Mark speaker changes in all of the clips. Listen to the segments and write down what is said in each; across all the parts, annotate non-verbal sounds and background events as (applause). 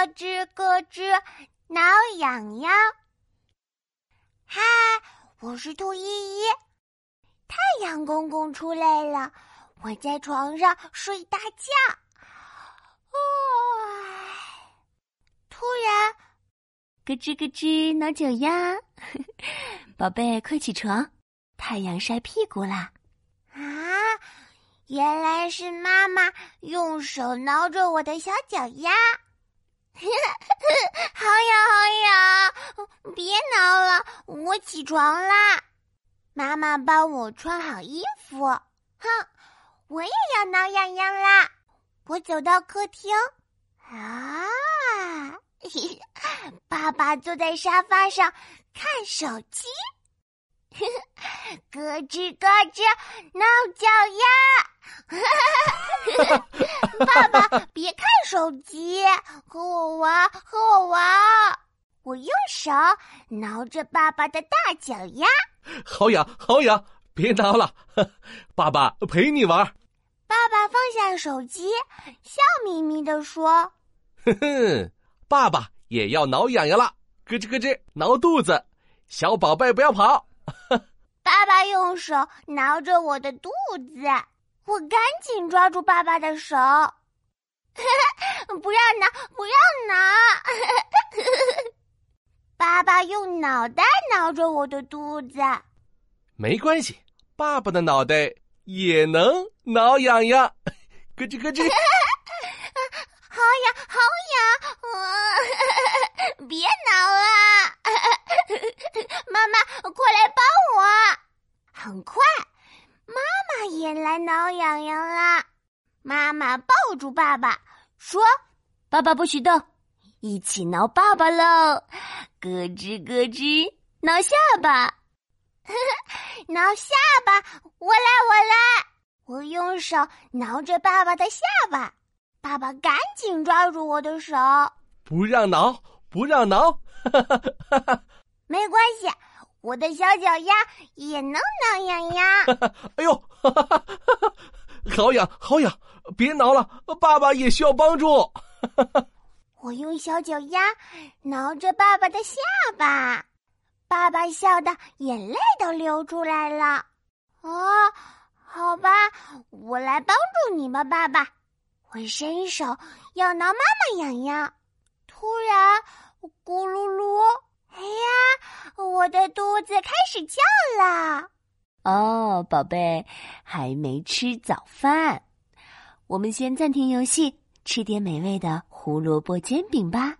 Speaker 1: 咯吱咯吱，挠痒痒。嗨，我是兔依依。太阳公公出来了，我在床上睡大觉。突然，
Speaker 2: 咯吱咯吱挠脚丫，(laughs) 宝贝，快起床，太阳晒屁股啦！
Speaker 1: 啊，原来是妈妈用手挠着我的小脚丫。(laughs) 好痒好痒！别挠了，我起床啦。妈妈帮我穿好衣服。哼，我也要挠痒痒啦。我走到客厅，啊，(laughs) 爸爸坐在沙发上看手机。(laughs) 咯吱咯吱挠脚丫，爸爸 (laughs) 别看手机，和我玩，和我玩。我用手挠着爸爸的大脚丫，
Speaker 3: 好痒好痒，别挠了，(laughs) 爸爸陪你玩。
Speaker 1: 爸爸放下手机，笑眯眯的说：“
Speaker 3: 哼哼，爸爸也要挠痒痒了，咯吱咯吱挠肚子，小宝贝不要跑。(laughs) ”
Speaker 1: 爸爸用手挠着我的肚子，我赶紧抓住爸爸的手，(laughs) 不要挠，不要挠！(laughs) 爸爸用脑袋挠着我的肚子，
Speaker 3: 没关系，爸爸的脑袋也能挠痒痒，咯吱咯吱，(laughs)
Speaker 1: 好痒，好痒！别挠了，妈妈，快来帮我！很快，也来挠痒痒啦。妈妈抱住爸爸，说：“
Speaker 2: 爸爸不许动，一起挠爸爸喽！咯吱咯吱，挠下巴，(laughs)
Speaker 1: 挠下巴，我来，我来。”我用手挠着爸爸的下巴，爸爸赶紧抓住我的手，
Speaker 3: 不让挠，不让挠，(laughs)
Speaker 1: 没关系。我的小脚丫也能挠痒痒。(laughs)
Speaker 3: 哎呦，哈哈哈好痒好痒！别挠了，爸爸也需要帮助。(laughs)
Speaker 1: 我用小脚丫挠着爸爸的下巴，爸爸笑的眼泪都流出来了。哦，好吧，我来帮助你吧，爸爸。我伸手要挠妈妈痒痒，突然咕噜噜。哎呀，我的肚子开始叫了。
Speaker 2: 哦，宝贝，还没吃早饭，我们先暂停游戏，吃点美味的胡萝卜煎饼吧。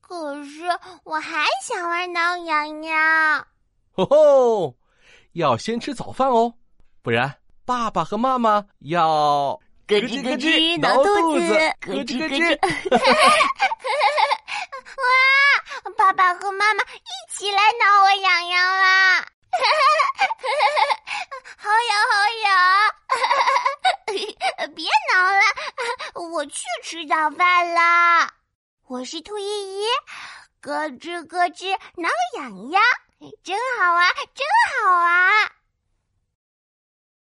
Speaker 1: 可是我还想玩挠痒痒。
Speaker 3: 吼吼，要先吃早饭哦，不然爸爸和妈妈要
Speaker 2: 咯吱咯吱挠肚子，咯吱咯吱。(laughs)
Speaker 1: 哇，爸爸和妈妈一起来挠我痒痒啦！好痒好痒！别挠了，我去吃早饭了。我是兔依依，咯吱咯吱挠痒痒，真好玩，真好玩。